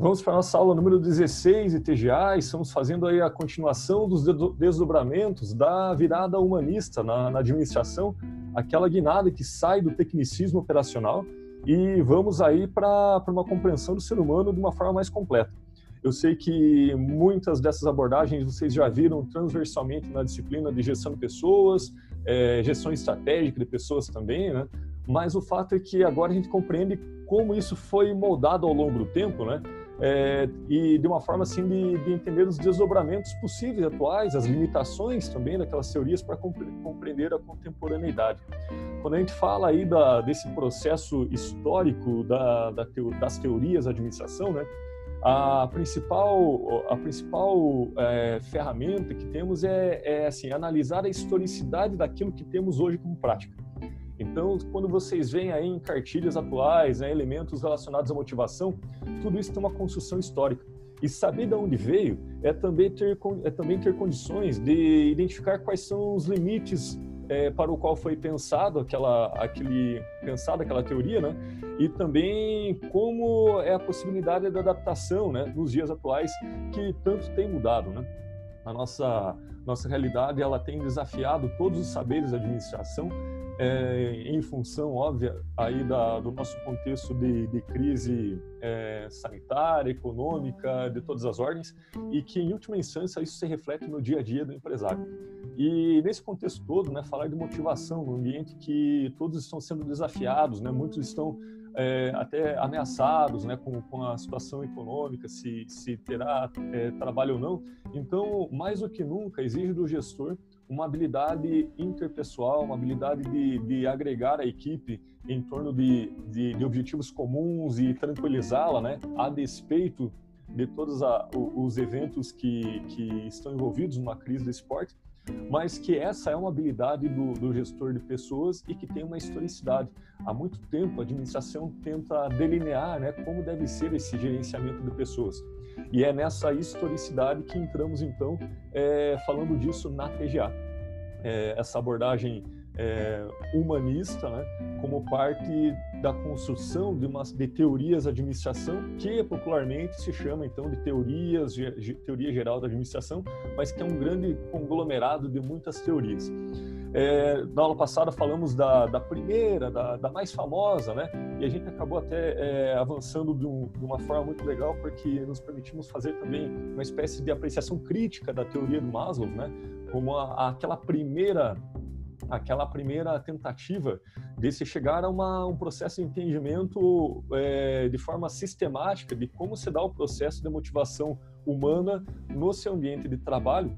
Vamos para a nossa aula número 16 de TGA e estamos fazendo aí a continuação dos desdobramentos da virada humanista na, na administração, aquela guinada que sai do tecnicismo operacional e vamos aí para uma compreensão do ser humano de uma forma mais completa. Eu sei que muitas dessas abordagens vocês já viram transversalmente na disciplina de gestão de pessoas, é, gestão estratégica de pessoas também, né? Mas o fato é que agora a gente compreende como isso foi moldado ao longo do tempo, né? É, e de uma forma assim de, de, entender os desdobramentos possíveis atuais, as limitações também daquelas teorias para compreender a contemporaneidade. Quando a gente fala aí da, desse processo histórico da, da teo, das teorias da administração, né? A principal, a principal é, ferramenta que temos é, é assim, analisar a historicidade daquilo que temos hoje como prática. Então, quando vocês veem aí em cartilhas atuais, né, elementos relacionados à motivação, tudo isso tem uma construção histórica. E saber de onde veio é também ter, é também ter condições de identificar quais são os limites é, para o qual foi pensado aquela, aquele, pensada aquela teoria, né? E também como é a possibilidade da adaptação, né? Nos dias atuais que tanto tem mudado, né? A nossa nossa realidade ela tem desafiado todos os saberes da administração é, em função óbvia aí da, do nosso contexto de, de crise é, sanitária, econômica, de todas as ordens, e que em última instância isso se reflete no dia a dia do empresário. E nesse contexto todo, né, falar de motivação, no ambiente que todos estão sendo desafiados, né, muitos estão é, até ameaçados né, com, com, a situação econômica, se, se terá é, trabalho ou não. Então, mais do que nunca, exige do gestor uma habilidade interpessoal, uma habilidade de, de agregar a equipe em torno de, de, de objetivos comuns e tranquilizá-la, né, a despeito de todos a, os eventos que, que estão envolvidos numa crise do esporte mas que essa é uma habilidade do, do, gestor de pessoas e que tem uma historicidade. Há muito tempo a administração tenta delinear né, como deve ser esse gerenciamento de pessoas. E é nessa historicidade que entramos, então, é, falando disso na TGA. É, essa abordagem é, humanista, né, como parte da construção de, umas, de teorias administração, que popularmente se chama então de teorias, de, teoria geral da administração, mas que é um grande conglomerado de muitas teorias. É, na aula passada falamos da, da primeira, da, da, mais famosa, né? E a gente acabou até é, avançando de, um, de, uma forma muito legal, porque nos permitimos fazer também uma espécie de apreciação crítica da teoria do Maslow, né? Como a, aquela primeira aquela primeira tentativa de se chegar a uma, um processo de entendimento é, de forma sistemática de como se dá o processo de motivação humana no seu ambiente de trabalho.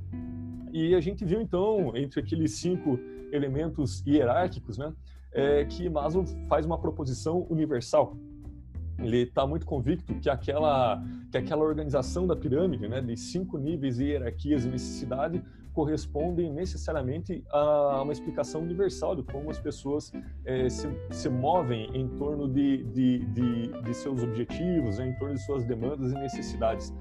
E a gente viu então, entre aqueles cinco elementos hierárquicos, né, é, que Maslow faz uma proposição universal. Ele está muito convicto que aquela, que aquela organização da pirâmide, né, de cinco níveis de hierarquias e necessidade, correspondem necessariamente a uma explicação universal de como as pessoas é, se, se, movem em torno de, de, de, de seus objetivos, né, em torno de suas demandas e necessidades.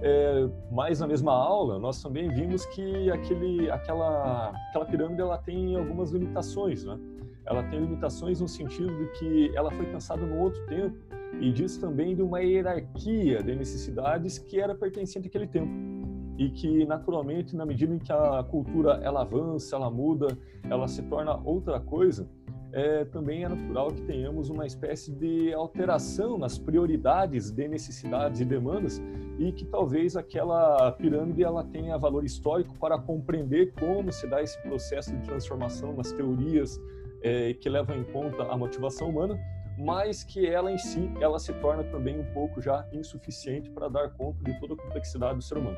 É, mas na mesma aula, nós também vimos que aquele, aquela, aquela pirâmide ela tem algumas limitações. Né? Ela tem limitações no sentido de que ela foi pensada no outro tempo e diz também de uma hierarquia de necessidades que era pertencente àquele tempo e que naturalmente na medida em que a cultura ela avança, ela muda, ela se torna outra coisa, é, também é natural que tenhamos uma espécie de alteração nas prioridades de necessidades e demandas e que talvez aquela pirâmide ela tenha valor histórico para compreender como se dá esse processo de transformação nas teorias é, que levam em conta a motivação humana mas que ela em si ela se torna também um pouco já insuficiente para dar conta de toda a complexidade do ser humano.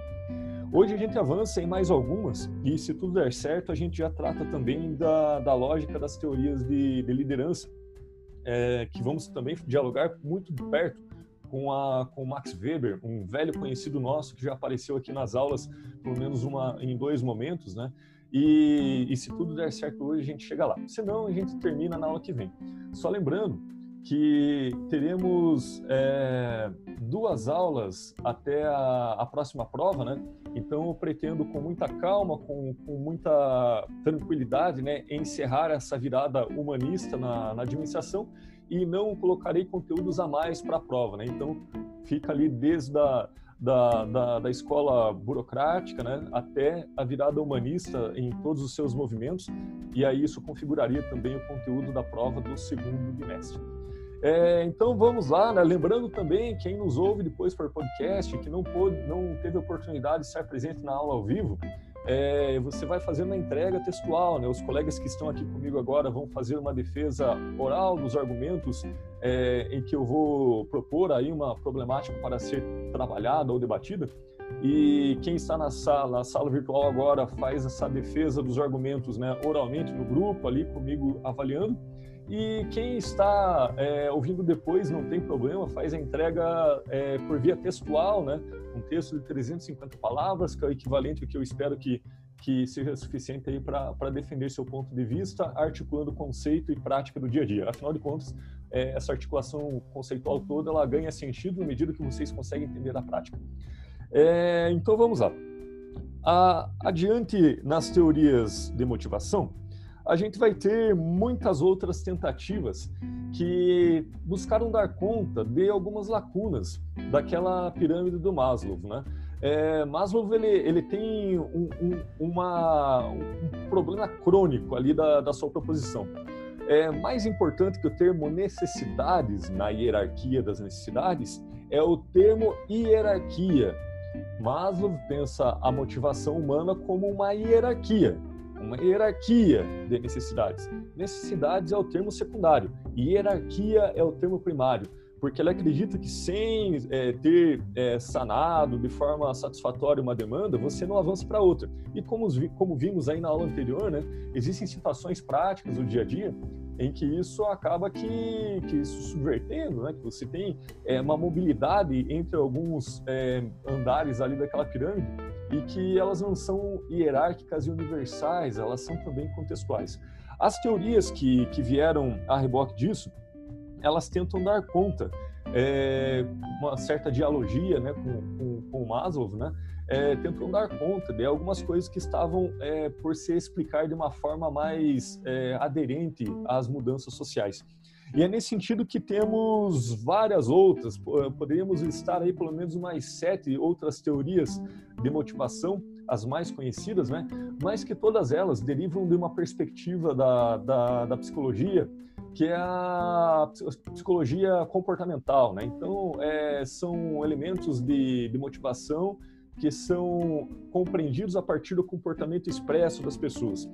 Hoje a gente avança em mais algumas e se tudo der certo a gente já trata também da, da lógica das teorias de, de liderança, é, que vamos também dialogar muito de perto com, a, com o Max Weber, um velho conhecido nosso que já apareceu aqui nas aulas, pelo menos uma, em dois momentos, né? E, e se tudo der certo hoje, a gente chega lá. Se não, a gente termina na aula que vem. Só lembrando que teremos é, duas aulas até a, a, próxima prova, né? Então, eu pretendo, com muita calma, com, com muita tranquilidade, né, encerrar essa virada humanista na, na administração e não colocarei conteúdos a mais para a prova. Né? Então, fica ali desde a da, da, da, escola burocrática né, até a virada humanista em todos os seus movimentos, e aí isso configuraria também o conteúdo da prova do segundo bimestre. É, então vamos lá, né? lembrando também quem nos ouve depois por podcast, que não pôde, não teve oportunidade de estar presente na aula ao vivo, é, você vai fazendo a entrega textual, né? Os colegas que estão aqui comigo agora vão fazer uma defesa oral dos argumentos é, em que eu vou propor aí uma problemática para ser trabalhada ou debatida. E quem está na sala, na sala virtual agora, faz essa defesa dos argumentos, né, oralmente no grupo ali comigo avaliando. E quem está é, ouvindo depois, não tem problema, faz a entrega é, por via textual, né? Um texto de 350 palavras, que é o equivalente ao que eu espero que, que seja suficiente aí para defender seu ponto de vista, articulando conceito e prática do dia a dia. Afinal de contas, é, essa articulação conceitual toda, ela ganha sentido na medida que vocês conseguem entender a prática. É, então, vamos lá. A, adiante nas teorias de motivação, a gente vai ter muitas outras tentativas que buscaram dar conta de algumas lacunas daquela pirâmide do Maslow, né? É, Maslow ele, ele tem um, um, uma, um problema crônico ali da, da sua proposição. É, mais importante que o termo necessidades na hierarquia das necessidades é o termo hierarquia. Maslow pensa a motivação humana como uma hierarquia uma hierarquia de necessidades. Necessidades é o termo secundário, hierarquia é o termo primário, porque ele acredita que sem é, ter é, sanado de forma satisfatória uma demanda, você não avança para outra. E como, como vimos aí na aula anterior, né, existem situações práticas do dia a dia em que isso acaba que, que subvertendo, né? que você tem é, uma mobilidade entre alguns é, andares ali daquela pirâmide e que elas não são hierárquicas e universais, elas são também contextuais. As teorias que, que vieram a reboque disso, elas tentam dar conta, é, uma certa dialogia né, com, com, com Maslow, né, é, tentam dar conta de algumas coisas que estavam é, por se explicar de uma forma mais é, aderente às mudanças sociais. E é nesse sentido que temos várias outras, poderíamos listar aí pelo menos mais sete outras teorias de motivação, as mais conhecidas, né? mas que todas elas derivam de uma perspectiva da, da, da psicologia, que é a psicologia comportamental. Né? Então, é, são elementos de, de motivação que são compreendidos a partir do comportamento expresso das pessoas.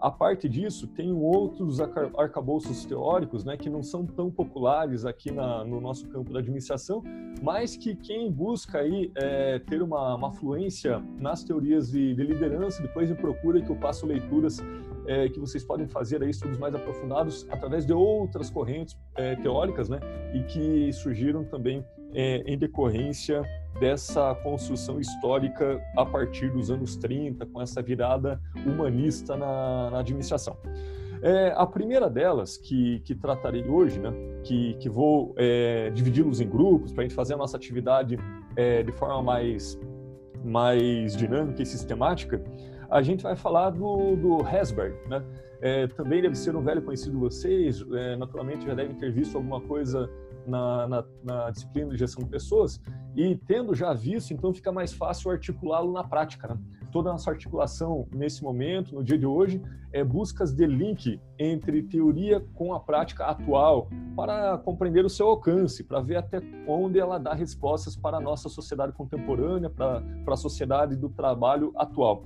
A parte disso, tem outros arcabouços teóricos né, que não são tão populares aqui na, no nosso campo da administração, mas que quem busca aí é, ter uma, uma fluência nas teorias de, de, liderança, depois me procura que eu passo leituras é, que vocês podem fazer aí estudos mais aprofundados através de outras correntes é, teóricas, né, e que surgiram também em decorrência dessa construção histórica a partir dos anos 30, com essa virada humanista na, na administração. É, a primeira delas, que, que tratarei hoje, né, que, que vou é, dividi-los em grupos para a gente fazer a nossa atividade é, de forma mais, mais dinâmica e sistemática, a gente vai falar do, do. Né? É, também deve ser um velho conhecido de vocês, é, naturalmente já devem ter visto alguma coisa na, na, na, disciplina de gestão de pessoas e tendo já visto, então fica mais fácil articulá-lo na prática. Né? Toda a nossa articulação nesse momento, no dia de hoje, é buscas de link entre teoria com a prática atual para compreender o seu alcance, para ver até onde ela dá respostas para a nossa sociedade contemporânea, para, para a sociedade do trabalho atual.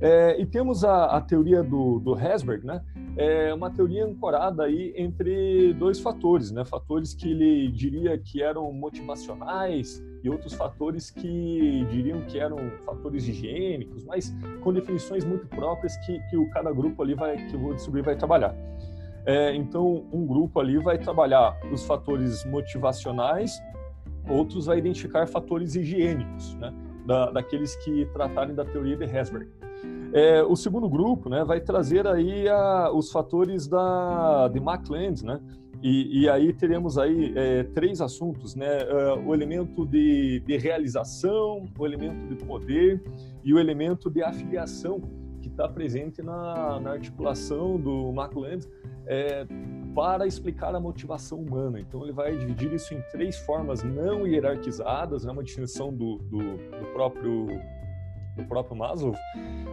É, e temos a, a teoria do, do Hesberg, né? É uma teoria ancorada aí entre dois fatores, né? Fatores que ele diria que eram motivacionais e outros fatores que diriam que eram fatores higiênicos, mas com definições muito próprias que, que o cada grupo ali vai, que eu vou descobrir, vai trabalhar. É, então, um grupo ali vai trabalhar os fatores motivacionais, outros vai identificar fatores higiênicos, né? Da, daqueles que tratarem da teoria de Hesberg. É, o segundo grupo né, vai trazer aí a, os fatores da, de McLeod, né, E, e aí teremos aí é, três assuntos, né? Uh, o elemento de, de realização, o elemento de poder e o elemento de afiliação que está presente na, na, articulação do McLeod é, para explicar a motivação humana. Então ele vai dividir isso em três formas não hierarquizadas, é né? uma definição do, do, do próprio do próprio Maslow,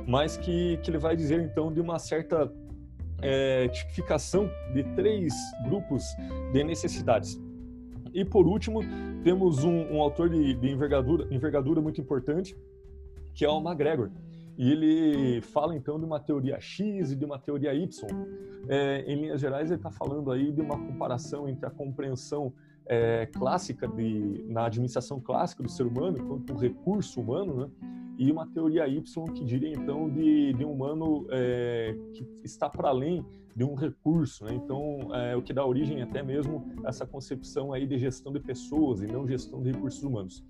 mas que, que ele vai dizer então de uma certa é, tipificação de três grupos de necessidades. E por último, temos um, um autor de, de, envergadura, envergadura muito importante, que é o McGregor. E ele fala então de uma teoria X e de uma teoria Y. É, em linhas gerais, ele está falando aí de uma comparação entre a compreensão é, clássica de, na administração clássica do ser humano, enquanto um recurso humano, né? E uma teoria Y que diria então de, de um humano é, que está para além de um recurso, né? então é, o que dá origem até mesmo a essa concepção aí de gestão de pessoas e não gestão de recursos humanos.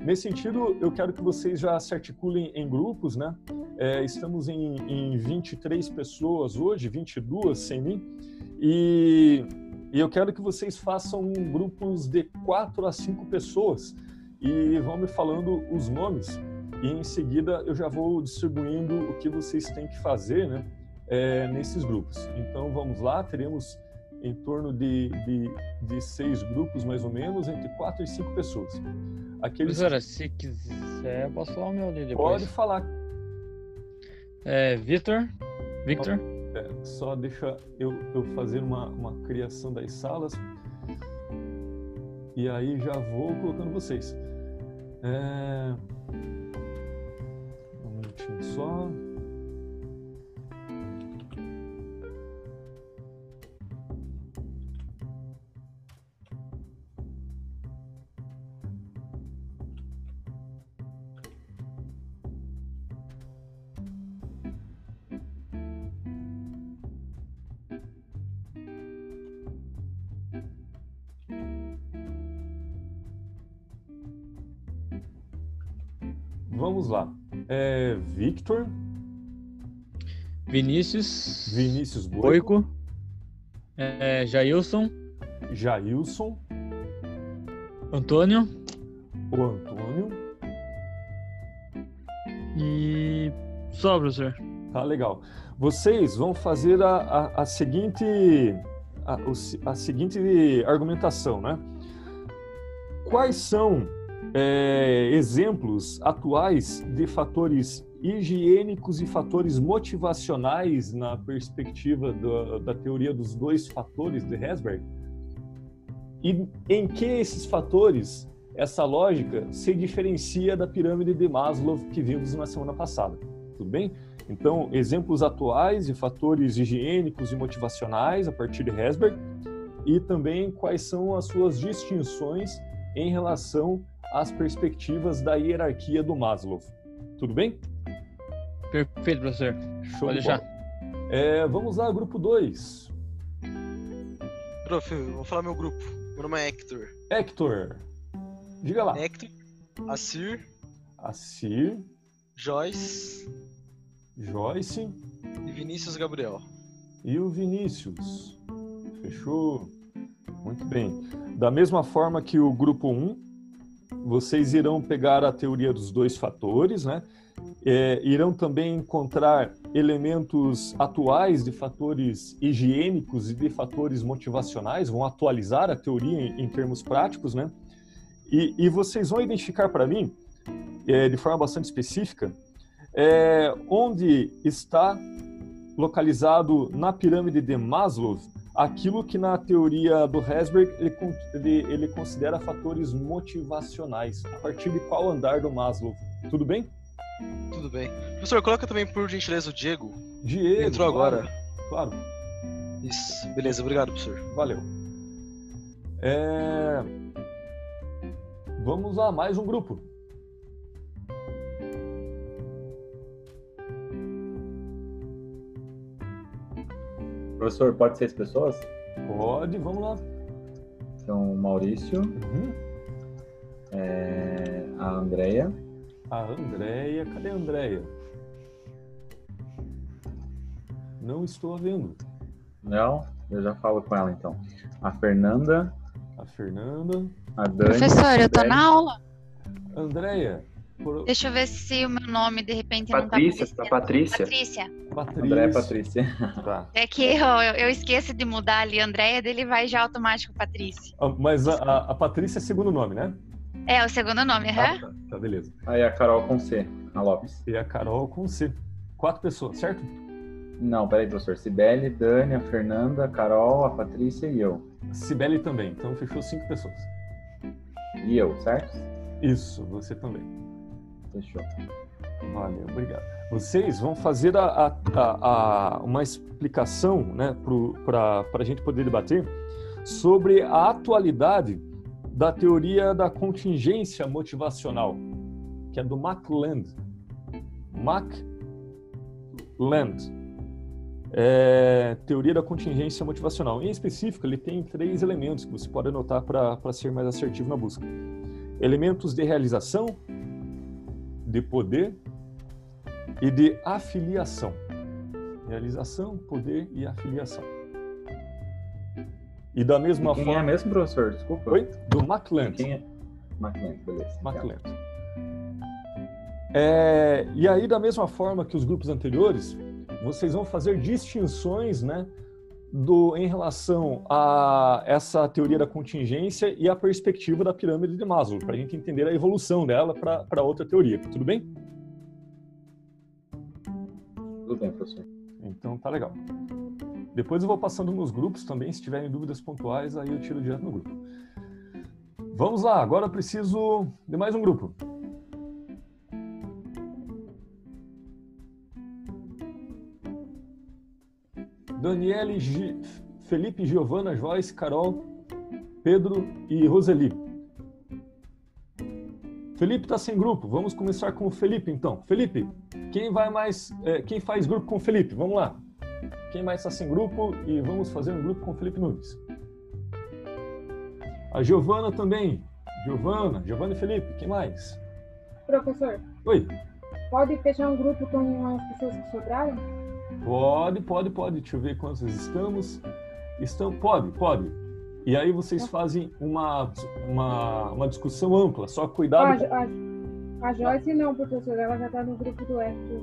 Nesse sentido, eu quero que vocês já se articulem em grupos, né? É, estamos em, em 23 pessoas hoje, 22 sem mim, e, e eu quero que vocês façam grupos de 4 a 5 pessoas e vão me falando os nomes e em seguida eu já vou distribuindo o que vocês têm que fazer né, é, nesses grupos. Então vamos lá, teremos em torno de, de, de, seis grupos mais ou menos, entre quatro e cinco pessoas. Aqueles... Professora, se quiser, posso falar o meu ali depois. Pode falar. É, Victor? Victor? É, só deixa eu, eu fazer uma, uma criação das salas. E aí já vou colocando vocês. É minutinho só. É Victor. Vinícius. Vinícius Boico. Boico é, Jailson. Jailson. Antônio. O Antônio. E só, professor. Tá legal. Vocês vão fazer a, a, a seguinte a, a seguinte argumentação, né? Quais são é, exemplos atuais de fatores higiênicos e fatores motivacionais na perspectiva do, da teoria dos dois fatores de Herzberg? E em que esses fatores, essa lógica, se diferencia da pirâmide de Maslow que vimos na semana passada? Tudo bem? Então, exemplos atuais de fatores higiênicos e motivacionais a partir de Herzberg e também quais são as suas distinções em relação as perspectivas da hierarquia do Maslow. Tudo bem? Perfeito, professor. Show Pode já. É, vamos lá, grupo 2. Prof, vou falar meu grupo. Meu nome é Hector. Hector. Diga lá. Hector, Assir. Assir. Joyce. Joyce. E Vinícius Gabriel. E o Vinícius. Fechou? Muito bem. Da mesma forma que o grupo 1, um, vocês irão pegar a teoria dos dois fatores, né? É, irão também encontrar elementos atuais de fatores higiênicos e de fatores motivacionais, vão atualizar a teoria em, em termos práticos, né? E, e, vocês vão identificar para mim, é, de forma bastante específica, é, onde está localizado na pirâmide de Maslow aquilo que na teoria do Herzberg ele, ele, ele, considera fatores motivacionais. A partir de qual andar do Maslow? Tudo bem? Tudo bem. Professor, coloca também por gentileza o Diego. Diego. Entrou claro, agora. Claro. Isso. Beleza, obrigado, professor. Valeu. É... Vamos a mais um grupo. Professor, pode ser as pessoas? Pode, vamos lá. Então, Maurício, uhum. é, a Andrea. A Andrea, cadê a Andrea? Não estou vendo. Não? Eu já falo com ela então. A Fernanda, A Fernanda. a Dani. Professor, eu tô na aula. Andréia. Por... Deixa eu ver se o meu nome de repente não tá Patrícia, aparecendo. tá Patrícia. Patrícia. Patrícia. André Patrícia. Tá. É que eu, eu, eu esqueço de mudar ali Andréia, dele vai já automático Patrícia. Ah, Mas a, a- a Patrícia é segundo nome, né? É, o segundo nome. Ah, tá. Tá, beleza. Aí a Carol com C, a Lopes. E a Carol com C. Quatro pessoas, certo? Não, peraí, professor. Sibeli, Dani, a Fernanda, a Carol, a Patrícia e eu. Cibele também. Então fechou cinco pessoas. E eu, certo? Isso, você também. Fechou. Valeu, obrigado. Vocês vão fazer a, a- a- uma explicação né, para a gente poder debater sobre a atualidade da teoria da contingência motivacional, que é do McLand. McLand. É, teoria da contingência motivacional. Em específico, ele tem três elementos que você pode anotar para ser mais assertivo na busca: elementos de realização, de poder e de afiliação. Realização, poder e afiliação. E da mesma E quem forma. é mesmo, professor? Desculpa. Oi? Do McLand. Quem é? McLean, beleza. McLeod. É, e aí, da mesma forma que os grupos anteriores, vocês vão fazer distinções né, do, em relação a essa teoria da contingência e a perspectiva da pirâmide de Maslow, para a gente entender a evolução dela para outra teoria. Tudo bem? Tudo bem, professor. Então tá legal. Depois eu vou passando nos grupos também, se tiverem dúvidas pontuais, aí eu tiro direto no grupo. Vamos lá, agora eu preciso de mais um grupo. Daniele, Gi- Felipe, Giovana, Joyce, Carol, Pedro e Roseli. Felipe está sem grupo. Vamos começar com o Felipe, então. Felipe, quem vai mais? é, quem faz grupo com o Felipe? Vamos lá. Quem mais está sem grupo e vamos fazer um grupo com o Felipe Nunes. A Giovana também. Giovana, Giovana e Felipe. Quem mais? Professor, Oi. pode fechar um grupo com as pessoas que sobraram? Pode, pode, pode. Deixa eu ver quantos estamos. Estão, pode, pode. E aí vocês fazem uma, uma, uma discussão ampla. Só cuidado. a, a, a Joyce não, professor, ela já tá no grupo do Hector.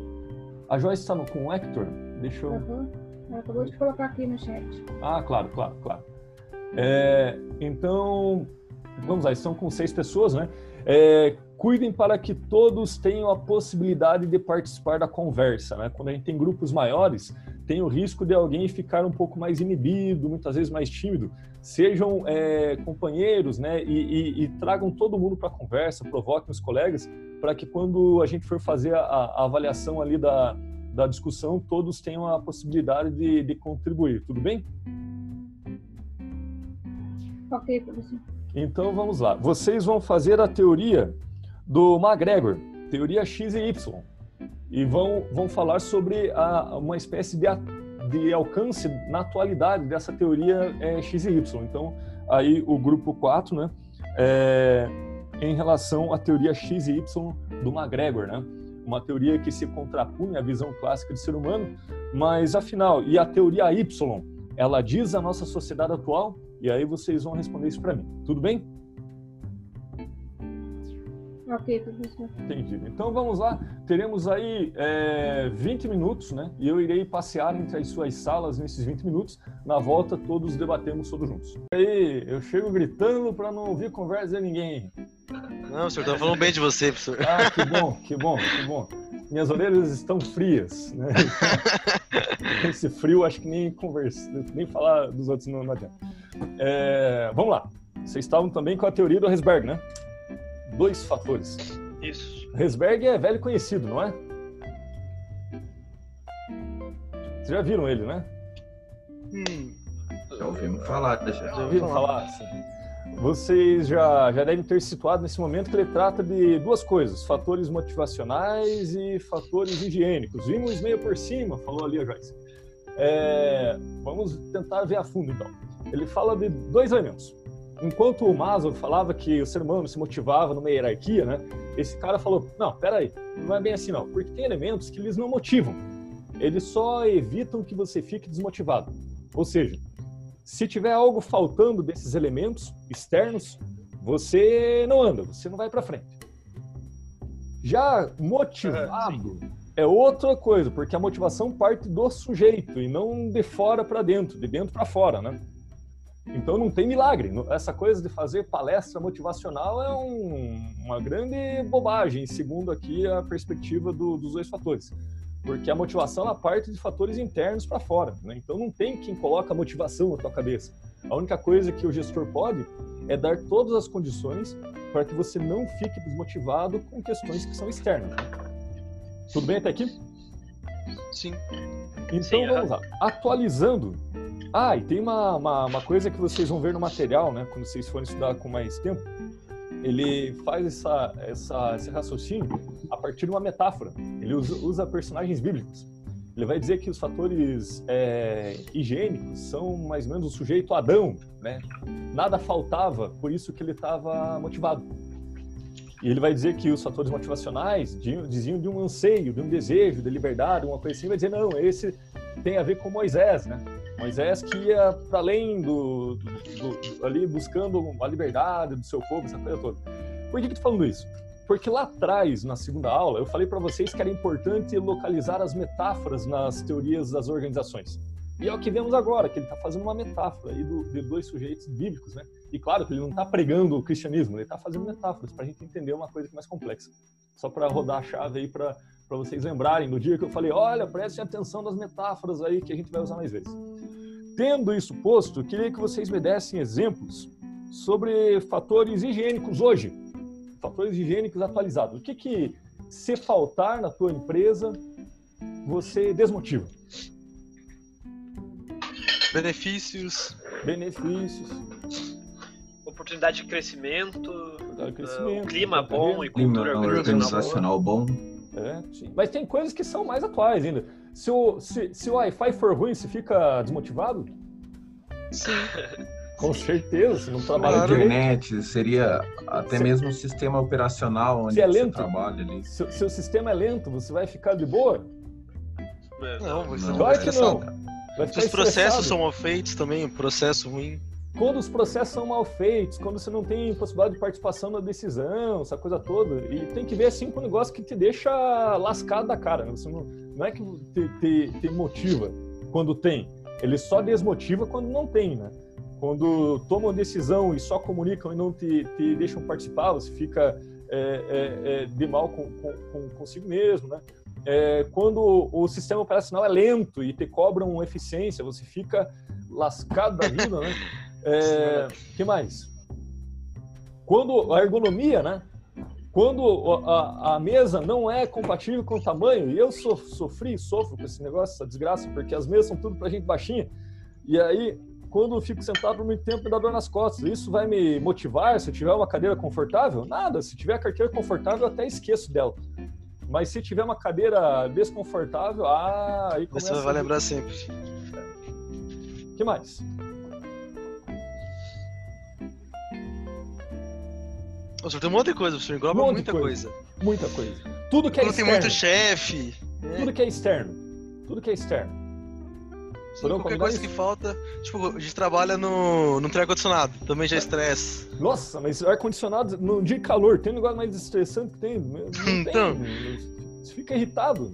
A Joyce está com o Hector. Deixa eu. Ela acabou de colocar aqui no chat. Ah, claro, claro, claro. É, então, vamos lá, estão com seis pessoas, né? É, cuidem para que todos tenham a possibilidade de participar da conversa, né? Quando a gente tem grupos maiores, tem o risco de alguém ficar um pouco mais inibido, muitas vezes mais tímido. Sejam é, companheiros, né? E, e- e tragam todo mundo para a conversa, provoquem os colegas, para que quando a gente for fazer a, a avaliação ali da, da discussão, todos tenham a possibilidade de, de contribuir. Tudo bem? Ok, professor. Então vamos lá. Vocês vão fazer a teoria do McGregor, teoria X e Y, e vão, vão falar sobre a, uma espécie de, a- de alcance na atualidade dessa teoria é, X e Y. Então, aí o grupo 4, né, é, em relação à teoria X e Y do McGregor, né? Uma teoria que se contrapunha à visão clássica de ser humano, mas afinal, e a teoria Y, ela diz a nossa sociedade atual? E aí vocês vão responder isso para mim. Tudo bem? Ok, professor. Entendido. Então vamos lá. Teremos aí é, 20 minutos, né? E eu irei passear entre as suas salas nesses 20 minutos. Na volta, todos debatemos todos juntos. E aí, eu chego gritando para não ouvir conversa de ninguém. Não, senhor, tô falando bem de você, professor. Ah, que bom, que bom, que bom. Minhas orelhas estão frias, né? Esse frio, acho que nem conversa, nem falar dos outros não, não adianta. É, vamos lá. Vocês estavam também com a teoria do Hesberg, né? Dois fatores. Isso. Hesberg é velho conhecido, não é? Vocês já viram ele, né? Hum, Já ouvimos falar, já. Já ouviram falar? Assim? Vocês já, já devem ter situado nesse momento que ele trata de duas coisas: fatores motivacionais e fatores higiênicos. Vimos meio por cima, falou ali a Joyce. É, vamos tentar ver a fundo então. Ele fala de dois elementos. Enquanto o Maslow falava que o ser humano se motivava numa hierarquia, né? Esse cara falou: não, peraí, não é bem assim não, porque tem elementos que eles não motivam, eles só evitam que você fique desmotivado. Ou seja, Se tiver algo faltando desses elementos externos, você não anda, você não vai para frente. Já motivado é outra coisa, porque a motivação parte do sujeito e não de fora para dentro, de dentro para fora, né? Então não tem milagre. Essa coisa de fazer palestra motivacional é um, uma grande bobagem, segundo aqui a perspectiva do, dos dois fatores. Porque a motivação ela parte de fatores internos para fora. Né? Então não tem quem coloca a motivação na tua cabeça. A única coisa que o gestor pode é dar todas as condições para que você não fique desmotivado com questões que são externas. Tudo bem até aqui? Sim. Então Sim, vamos lá. Atualizando. Ah, e tem uma, uma, uma coisa que vocês vão ver no material, né? Quando vocês forem estudar com mais tempo. Ele faz essa, essa, esse raciocínio a partir de uma metáfora. Ele usa, usa personagens bíblicos. Ele vai dizer que os fatores é, higiênicos são mais ou menos o sujeito Adão, né? Nada faltava, por isso que ele estava motivado. E ele vai dizer que os fatores motivacionais diziam de um anseio, de um desejo, de liberdade, uma coisa assim. Vai dizer, não, esse tem a ver com Moisés, né? Moisés que ia para além do, do, do, ali buscando a liberdade do seu povo, essa coisa toda. Por que que tô falando isso? Porque lá atrás, na segunda aula, eu falei para vocês que era importante localizar as metáforas nas teorias das organizações. E é o que vemos agora, que ele está fazendo uma metáfora aí do, de dois sujeitos bíblicos, né? E claro que ele não está pregando o cristianismo, ele está fazendo metáforas para a gente entender uma coisa mais complexa. Só para rodar a chave aí para vocês lembrarem do dia que eu falei, olha, prestem atenção nas metáforas aí que a gente vai usar mais vezes. Tendo isso posto, eu queria que vocês me dessem exemplos sobre fatores higiênicos hoje, fatores higiênicos atualizados. O que que se faltar na tua empresa você desmotiva? Benefícios. Benefícios, Oportunidade de crescimento, dar crescimento, uh, clima dar bom e cultura organizacional boa. organizacional bom. É, sim. Mas tem coisas que são mais atuais ainda. Se o, se, se o Wi-Fi for ruim, você fica desmotivado? Sim. Com certeza, você não trabalha A Claro. direito. internet seria até Se- mesmo o sistema operacional onde Se é você lento. trabalha ali. Se seu sistema é lento, você vai ficar de boa? É, Não, você Não, não Claro vai que estressar. não. Vai Se ficar os processos são mal feitos também, um processo ruim. Quando os processos são mal feitos, quando você não tem possibilidade de participação na decisão, essa coisa toda. E tem que ver assim com um negócio que te deixa lascado da cara. né? Você não, não é que te, te, te motiva quando tem. Ele só desmotiva quando não tem, né? Quando tomam decisão e só comunicam e não te, te deixam participar, você fica é, é, é, de mal com, com, consigo mesmo, né? É, quando o sistema operacional é lento e te cobram eficiência, você fica lascado da vida, né? É, que mais? Quando a ergonomia, né? Quando o- a, a mesa não é compatível com o tamanho, e eu so, sofri e sofro com esse negócio, essa desgraça, porque as mesas são tudo pra gente baixinha, e aí, quando eu fico sentado por muito tempo, me dá dor nas costas. Isso vai me motivar se eu tiver uma cadeira confortável? Nada. Se tiver a carteira confortável, eu até esqueço dela. Mas se tiver uma cadeira desconfortável, ah, aí começa Você vai a- lembrar sempre. que mais? O senhor tem um monte de coisa, o senhor engloba Um muita coisa. coisa. Muita coisa. Tudo que é Quando tem externo. muito chefe, né? Tudo que é externo. Tudo que é externo. Podemos qualquer coisa isso? que falta. Tipo, a gente trabalha no, no ar-condicionado, também já estressa. Nossa, mas ar-condicionado, num dia de calor, tem um negócio mais estressante que tem. Não tem. Então. Você fica irritado.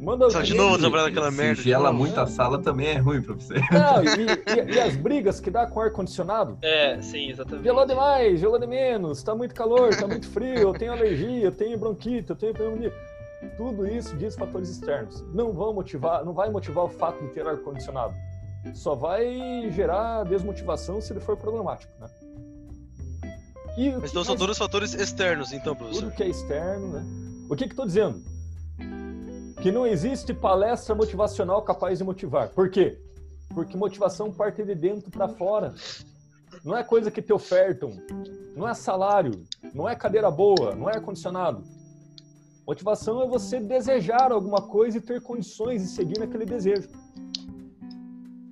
Manda Só de novo trabalhar naquela Se merda. gela novo. muito a sala também é ruim pra você. Não, e, e- e as brigas que dá com ar-condicionado? É, sim, exatamente. Gelou demais, gelou de menos, tá muito calor, tá muito frio, eu tenho alergia, eu tenho bronquite, eu tenho pneumonia. Tudo isso diz fatores externos. Não vão motivar, não vai motivar o fato de ter ar-condicionado. Só vai gerar desmotivação se ele for problemático, né? E Mas então são todos fatores externos, então, professor. tudo que é externo, né? O que que estou dizendo? Que não existe palestra motivacional capaz de motivar. Por quê? Porque motivação parte de dentro para fora. Não é coisa que te ofertam, não é salário, não é cadeira boa, não é ar-condicionado. Motivação é você desejar alguma coisa e ter condições de seguir naquele desejo.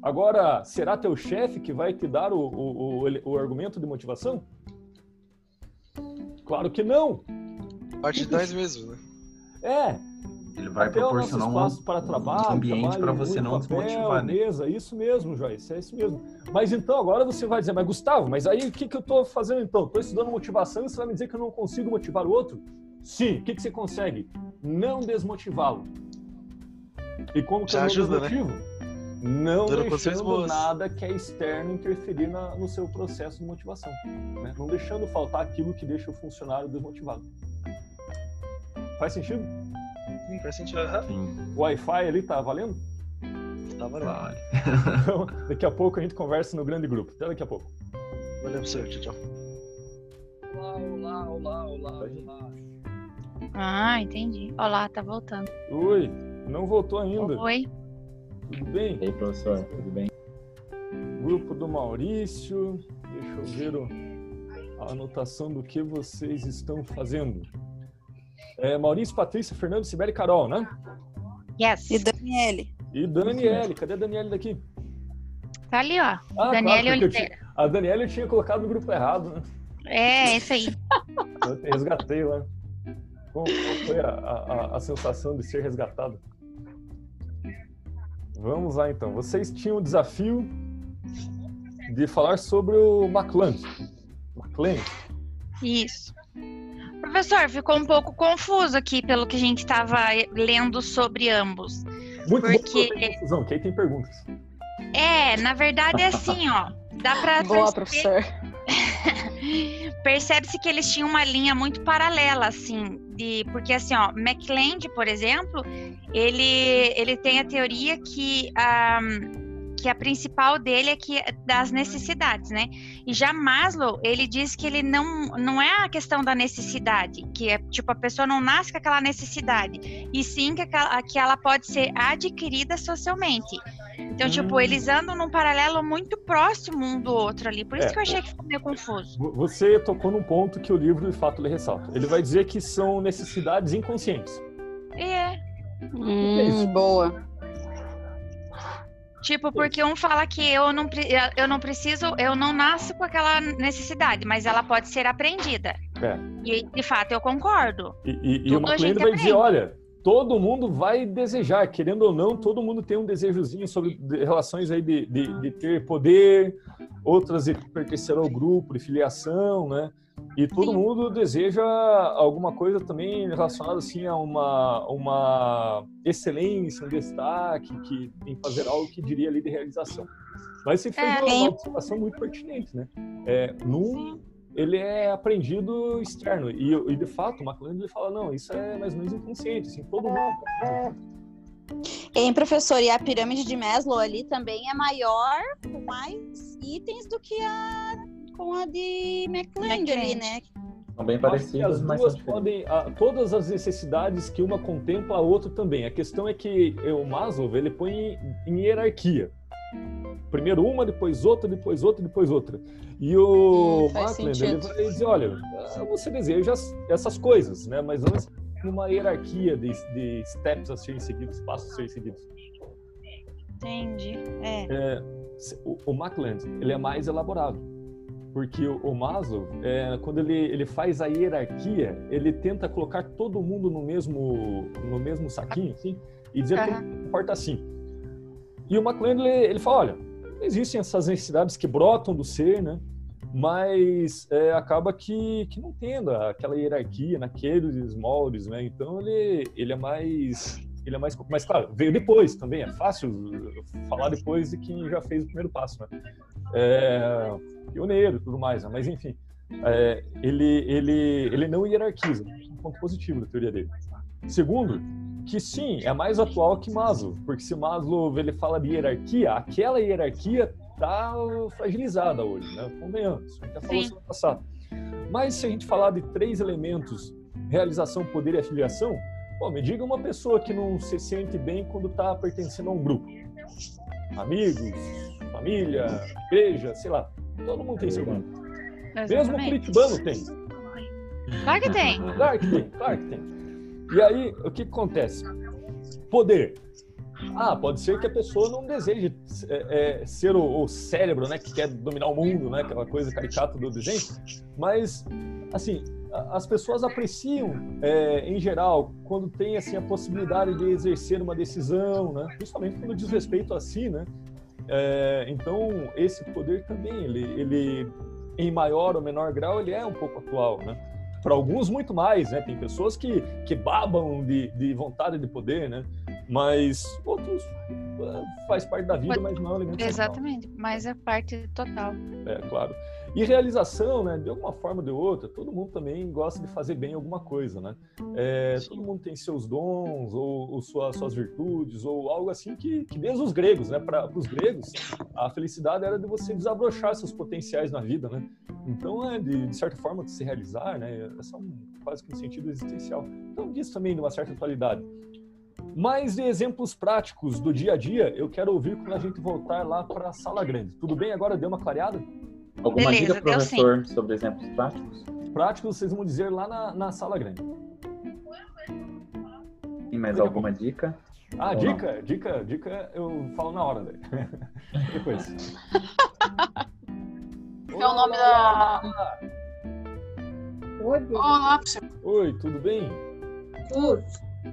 Agora, será teu chefe que vai te dar o, o, o, o argumento de motivação? Claro que não. Parte de nós mesmos, né? É. Ele vai proporcionar um para trabalho, ambiente trabalho, para você não papel, desmotivar, né? Mesa, isso mesmo, Joyce, é isso mesmo. Mas então agora você vai dizer, mas Gustavo, mas aí o que, que eu estou fazendo então? Estou estudando motivação e você vai me dizer que eu não consigo motivar o outro? Sim, o que, que você consegue? Não desmotivá-lo. E como que Já eu não ajuda, né? desmotivo? Não Dando conselhos deixando nada que é externo interferir na- no seu processo de motivação. né? Não deixando faltar aquilo que deixa o funcionário desmotivado. Faz sentido? Sim, faz sentido. Sim, O Wi-Fi ali tá valendo? Tá valendo. vale. Então, daqui a pouco a gente conversa no grande grupo. Até daqui a pouco. Valeu, senhor. Tchau, tchau. Olá, olá, olá, olá, olá. Ah, entendi. Olá, tá voltando. Oi, não voltou ainda. Oi. Tudo bem? E aí, professor, tudo bem? Grupo do Maurício. Deixa eu ver o- a anotação do que vocês estão fazendo. É, Maurício, Patrícia, Fernando, Sibeli e Carol, né? Yes. E Daniele. E Daniele. Cadê a Daniele daqui? Tá ali, ó. Ah, Daniele claro, Oliveira. tinha- a Daniele eu tinha colocado no grupo errado, né? É, esse aí. Eu resgatei lá. Como qual foi a, a- a sensação de ser resgatado? Vamos lá então. Vocês tinham o desafio de falar sobre o McClellan. McClellan. Isso. Professor, ficou um pouco confuso aqui pelo que a gente estava lendo sobre ambos. Muito bom Porque- confusão, que aí tem perguntas. É, na verdade é assim, ó. Dá pra Boa, perceber- professor. Percebe-se que eles tinham uma linha muito paralela, assim, de porque assim, ó, McLeod, por exemplo, ele ele tem a teoria que a que a principal dele é que das necessidades, né? E já Maslow, ele diz que ele não não é a questão da necessidade, que é tipo a pessoa não nasce com aquela necessidade, e sim que, aquela, que ela pode ser adquirida socialmente. Então, tipo, Hum. eles andam num paralelo muito próximo um do outro ali. Por isso É, que eu achei que ficou meio confuso. Vo- Você tocou num ponto que o livro, de fato, ele ressalta. Ele vai dizer que são necessidades inconscientes. É. isso? Hum, boa. Tipo, porque um fala que eu não, eu não preciso, eu não nasço com aquela necessidade, mas ela pode ser aprendida. É. E, de fato, eu concordo. E, e- e Tudo o a McLean gente vai dizer, aprende. olha, todo mundo vai desejar, querendo ou não, todo mundo tem um desejozinho sobre relações aí de, de, de ter poder, outras de pertencer ao grupo, de filiação, né? E todo Sim. mundo deseja alguma coisa também relacionada assim a uma, uma excelência, um destaque, que em fazer algo que diria ali de realização. Mas você fez É. uma, observação muito pertinente, né? É, num, ele é aprendido externo. E, e, de fato, o McLaren ele fala, não, isso é mais ou menos inconsciente, assim, todo mundo. Hein, professor, e a pirâmide de Maslow ali também é maior, com mais itens do que a com a de McLeod ali, né? São bem parecidas, as mas duas podem, ah, todas as necessidades que uma contempla, a outra também. A questão é que o Maslow, ele põe em, em hierarquia. Primeiro uma, depois outra, depois outra, depois outra. E o Hum, Mackland, ele vai dizer, olha, ah, você deseja as- essas coisas, né? Mas não numa hierarquia de, de steps a serem seguidos, passos a serem seguidos. Entendi. É. É, o, o Mackland, ele é mais elaborado. Porque o, o Maslow, é, quando ele, ele faz a hierarquia, ele tenta colocar todo mundo no mesmo, no mesmo saquinho, assim, e dizer que todo mundo importa assim. E o McLean, ele, ele fala, olha, existem essas necessidades que brotam do ser, né? Mas é, acaba que, que não tendo aquela hierarquia naqueles moldes, né? Então ele, ele é mais ele é mais mas claro veio depois também é fácil falar depois de quem já fez o primeiro passo né? É, pioneiro e tudo mais né? mas enfim é, ele ele ele não hierarquiza um ponto positivo da teoria dele. Segundo que sim é mais atual que Maslow porque se Maslow ele fala de hierarquia aquela hierarquia tá fragilizada hoje né? Convenhamos a gente já falou Sim. semana passada mas se a gente falar de três elementos realização poder e afiliação Pô, me diga uma pessoa que não se sente bem quando está pertencendo a um grupo. Amigos, família, igreja, sei lá. Todo mundo tem seu grupo. Mesmo o Exatamente. curitibano tem. Claro que tem. Claro que tem, claro que tem. E aí, o que acontece? Poder. Ah, pode ser que a pessoa não deseje é, é, ser o, o cérebro, né, que quer dominar o mundo, né, aquela coisa caricata do desenho. Mas, assim, as pessoas apreciam, é, em geral, quando tem assim a possibilidade de exercer uma decisão, né? Principalmente quando diz respeito a si, né? É, então esse poder também, ele, ele em maior ou menor grau, ele é um pouco atual, né? Para alguns muito mais, né? Tem pessoas que, que babam de, de vontade de poder, né? Mas outros é, faz parte da vida, mas não é um elemento. Exatamente, mas é parte total. É, claro. E realização, né? De alguma forma ou de outra, todo mundo também gosta de fazer bem alguma coisa, né? É, todo mundo tem seus dons, ou, ou sua- suas virtudes, ou algo assim que, que desde os gregos, né? Para os gregos, a felicidade era de você desabrochar seus potenciais na vida, né? Então, é de, de certa forma, de se realizar, né? É só um, quase que um sentido existencial. Então, disso também de uma certa atualidade. Mais de exemplos práticos do dia a dia, eu quero ouvir quando a gente voltar lá para a sala grande. Tudo bem? Agora deu uma clareada? Alguma Beleza, dica, deu sim. professor, sobre exemplos práticos? práticos vocês vão dizer lá na, na sala grande. Tem mais alguma dica? Ah, Ou dica, dica, dica, eu falo na hora daí. Depois. É o nome da. Oi, Bruno. Olá, professor. Oi, tudo bem? Tudo.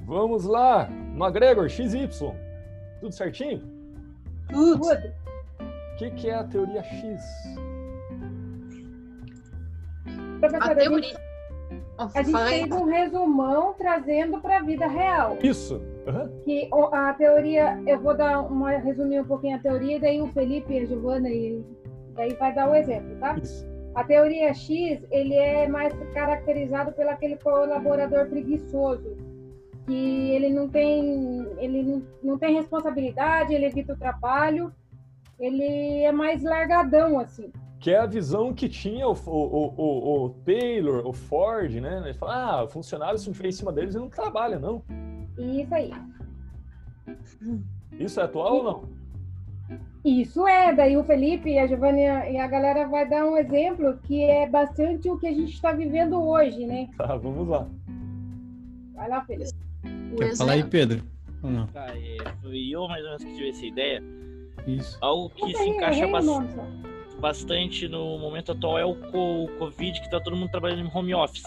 Vamos lá, McGregor, XY. Tudo certinho? Tudo. Tudo. O que, que é a teoria X? Professor, A a gente, teoria. Ó, a gente fez um resumão trazendo para a vida real. Isso. Aham. Que a teoria, eu vou dar uma resumir um pouquinho a teoria, e daí o Felipe e a Giovana e daí vai dar o exemplo, tá? Isso. A teoria X, ele é mais caracterizado pelo aquele colaborador preguiçoso, que ele não tem, ele não, não tem responsabilidade, ele evita o trabalho, ele é mais largadão assim. Que é a visão que tinha o, o, o, o- Taylor, o Ford, né? Ele fala, ah, funcionário, se não tiver em cima deles, ele não trabalha, não. Isso aí. Isso é atual ou não? Isso é, daí o Felipe e a Giovanni e a galera vai dar um exemplo que é bastante o que a gente está vivendo hoje, né? Tá, vamos lá. Vai lá, Felipe. O Quer falar aí, exemplo. Pedro? Ou não? Tá, é, foi eu mais ou menos que tive essa ideia. Isso. Algo que se errei- encaixa errei bastante no momento atual é o co- o Covid, que tá todo mundo trabalhando em home office.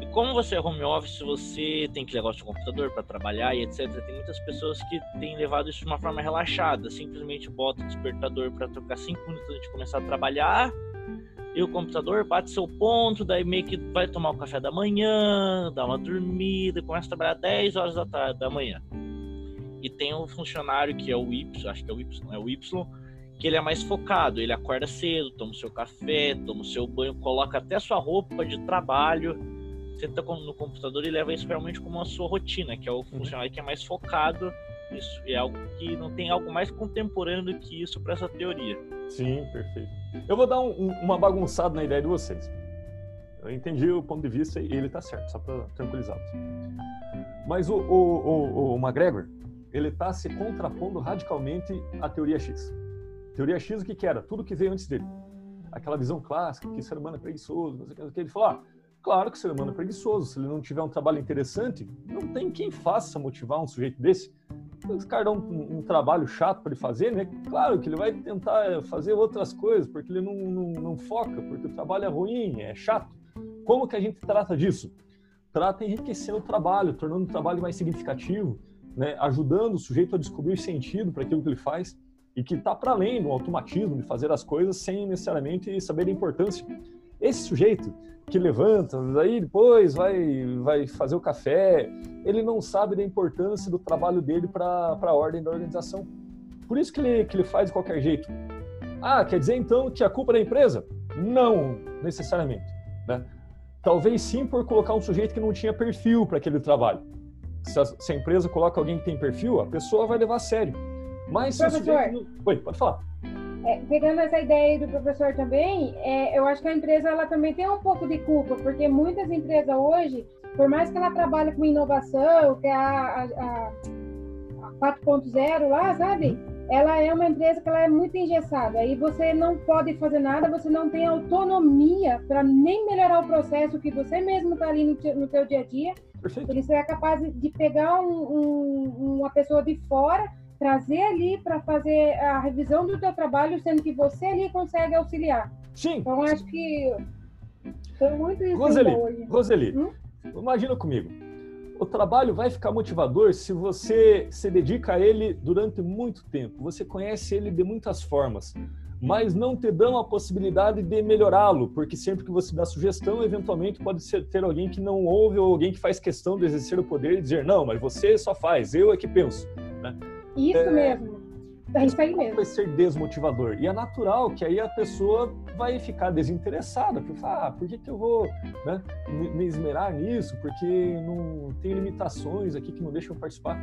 E como você é home office, você tem que levar o seu computador para trabalhar e etc. Tem muitas pessoas que têm levado isso de uma forma relaxada, simplesmente bota o despertador para tocar cinco minutos antes de começar a trabalhar. E o computador bate seu ponto, daí meio que vai tomar o café da manhã, dá uma dormida, começa a trabalhar 10 horas da tarde da manhã. E tem um funcionário que é o Y, acho que é o Y, não é o Y, que ele é mais focado, ele acorda cedo, toma o seu café, toma o seu banho, coloca até sua roupa de trabalho, senta no computador e leva isso realmente como a sua rotina, que é o funcionário que é mais focado nisso. E é algo que não tem algo mais contemporâneo do que isso para essa teoria. Sim, perfeito. Eu vou dar um- um- uma bagunçada na ideia de vocês. Eu entendi o ponto de vista e ele tá certo, só para tranquilizá-los. Mas o, o, o, o McGregor, ele tá se contrapondo radicalmente à teoria X. Teoria X, o que, que era? Tudo que veio antes dele. Aquela visão clássica, que o ser humano é preguiçoso, não sei o que. Ele falou, ah, claro que o ser humano é preguiçoso, se ele não tiver um trabalho interessante, não tem quem faça motivar um sujeito desse. Os caras dão um, um trabalho chato para ele fazer, né? Claro que ele vai tentar fazer outras coisas, porque ele não, não, não foca, porque o trabalho é ruim, é chato. Como que a gente trata disso? Trata enriquecendo o trabalho, tornando o trabalho mais significativo, né? ajudando o sujeito a descobrir sentido para aquilo que ele faz e que está para além do automatismo de fazer as coisas sem necessariamente saber a importância. Esse sujeito que levanta, aí depois vai, vai fazer o café, ele não sabe da importância do trabalho dele para a ordem da organização. Por isso que ele, que ele faz de qualquer jeito. Ah, quer dizer então que a culpa é da empresa? Não, necessariamente. Né? Talvez sim por colocar um sujeito que não tinha perfil para aquele trabalho. Se a, se a, empresa coloca alguém que tem perfil, a pessoa vai levar a sério. Mas se Professor. Oi, pode falar. É, pegando essa ideia aí do professor também, é, eu acho que a empresa ela também tem um pouco de culpa, porque muitas empresas hoje, por mais que ela trabalhe com inovação, que é a, a, a 4.0 lá, sabe? Ela é uma empresa que ela é muito engessada. Aí você não pode fazer nada, você não tem autonomia para nem melhorar o processo que você mesmo está ali no, no teu dia a dia. Perfeito. Ele só é capaz de pegar um, um, uma pessoa de fora trazer ali para fazer a revisão do teu trabalho, sendo que você ali consegue auxiliar. Sim. Então acho que Tem muito isso Roseli, hoje. Roseli, Hum? imagina comigo. O trabalho vai ficar motivador se você se dedica a ele durante muito tempo. Você conhece ele de muitas formas, mas não te dão a possibilidade de melhorá-lo, porque sempre que você dá sugestão, eventualmente pode ser, ter alguém que não ouve ou alguém que faz questão de exercer o poder e dizer: não, mas você só faz, eu é que penso. Né? Isso É, mesmo. É isso aí mesmo. vai ser desmotivador. E é natural que aí a pessoa vai ficar desinteressada, porque fala, ah, por que, que eu vou né, me me esmerar nisso? Porque não tem limitações aqui que não deixam participar.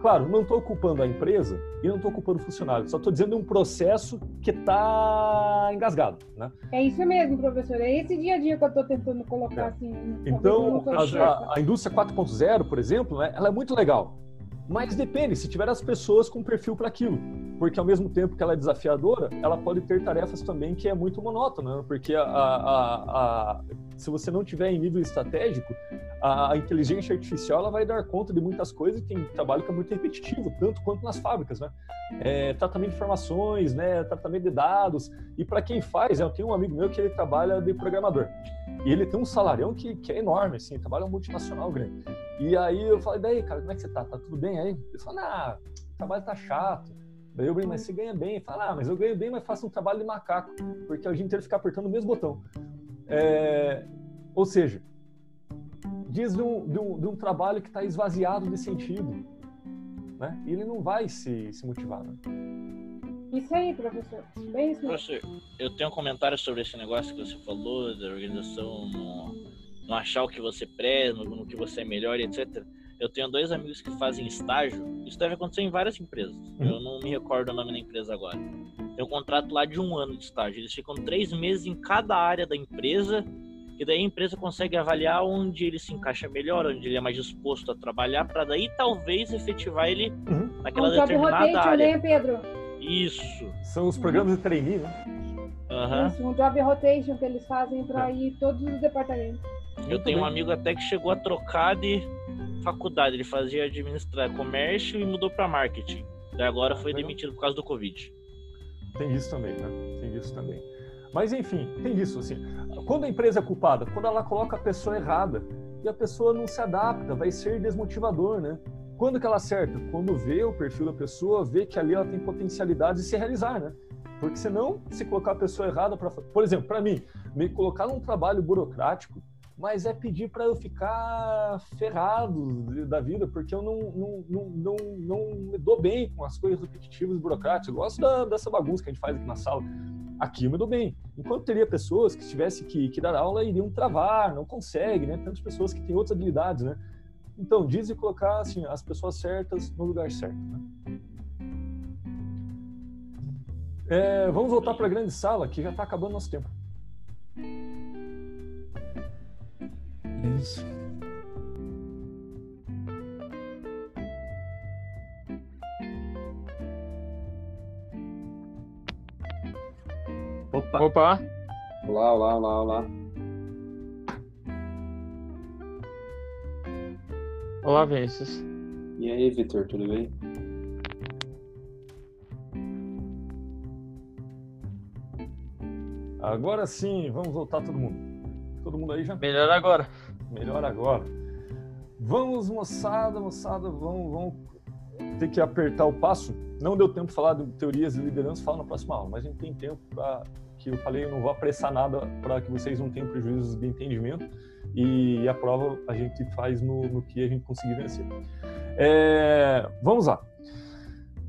Claro, não estou culpando a empresa e não estou culpando o funcionário, só estou dizendo um processo que está engasgado. Né? É isso mesmo, professor. É esse dia a dia que eu estou tentando colocar assim. no- Então, a, a- a indústria 4.0, por exemplo, né, ela é muito legal. Mas depende, se tiver as pessoas com perfil para aquilo. Porque ao mesmo tempo que ela é desafiadora, ela pode ter tarefas também que é muito monótona. né? Porque a, a- a- se você não tiver em nível estratégico, a, inteligência artificial ela vai dar conta de muitas coisas e tem trabalho que é muito repetitivo, tanto quanto nas fábricas. Né? É, tratamento de informações, né, tratamento de dados. E para quem faz, eu tenho um amigo meu que ele trabalha de programador. E ele tem um salarião que, que é enorme, assim, trabalha um multinacional grande. E aí eu falei, daí, cara, como é que você tá? Tá tudo bem aí? Ele falou, ah, o trabalho tá chato. Daí eu falei, mas você ganha bem. Ele falou, ah, mas eu ganho bem, mas faço um trabalho de macaco, porque o dia inteiro ficar apertando o mesmo botão. É, ou seja, diz de um, de um, de um trabalho que está esvaziado de sentido. Né? E ele não vai se, se motivar. Né? Isso aí, professor. Bem isso. Professor, eu tenho um comentário sobre esse negócio que você falou, da organização não, não achar o que você preza, no, no que você é melhor, e etc. Eu tenho dois amigos que fazem estágio. Isso deve acontecer em várias empresas. Eu não me recordo o nome da empresa agora. Tem um contrato lá de um ano de estágio. Eles ficam três meses em cada área da empresa. E daí a empresa consegue avaliar onde ele se encaixa melhor, onde ele é mais disposto a trabalhar, para daí talvez efetivar ele naquela Um job determinada rotation, área. né, Pedro? Isso. São os programas de trainee, né? Aham. Isso, um job rotation que eles fazem para ir todos os departamentos. Eu tenho um amigo até que chegou a trocar de faculdade. Ele fazia administrar comércio e mudou para marketing. Daí agora foi demitido por causa do Covid. Tem isso também, né? Tem isso também. Mas enfim, tem isso assim. Quando a empresa é culpada, quando ela coloca a pessoa errada e a pessoa não se adapta, vai ser desmotivador, né? Quando que ela acerta? Quando vê o perfil da pessoa, vê que ali ela tem potencialidade de se realizar, né? Porque senão, se colocar a pessoa errada para, por exemplo, para mim, me colocar num trabalho burocrático, mas é pedir para eu ficar ferrado da vida, porque eu não, não, não, não, não me dou bem com as coisas repetitivas burocráticas. Eu gosto da, dessa bagunça que a gente faz aqui na sala. Aqui eu me dou bem. Enquanto teria pessoas que tivessem que, que dar aula iriam travar, não conseguem, né? Tantas pessoas que têm outras habilidades, né? Então, diz e colocar assim, as pessoas certas no lugar certo. Né? É, vamos voltar para a grande sala, que já está acabando nosso tempo. Isso. Opa! Opa! Olá, olá, olá, olá. Olá, Vinícius. E aí, Vitor, tudo bem? Agora sim, vamos voltar todo mundo. Todo mundo aí já? Melhor agora. Melhor agora. Vamos, moçada, moçada, vamos, vamos ter que apertar o passo. Não deu tempo de falar de teorias de liderança, fala na próxima aula, mas a gente tem tempo para que eu falei, eu não vou apressar nada para que vocês não tenham prejuízos de entendimento e a prova a gente faz no, no que a gente conseguir vencer. É, vamos lá.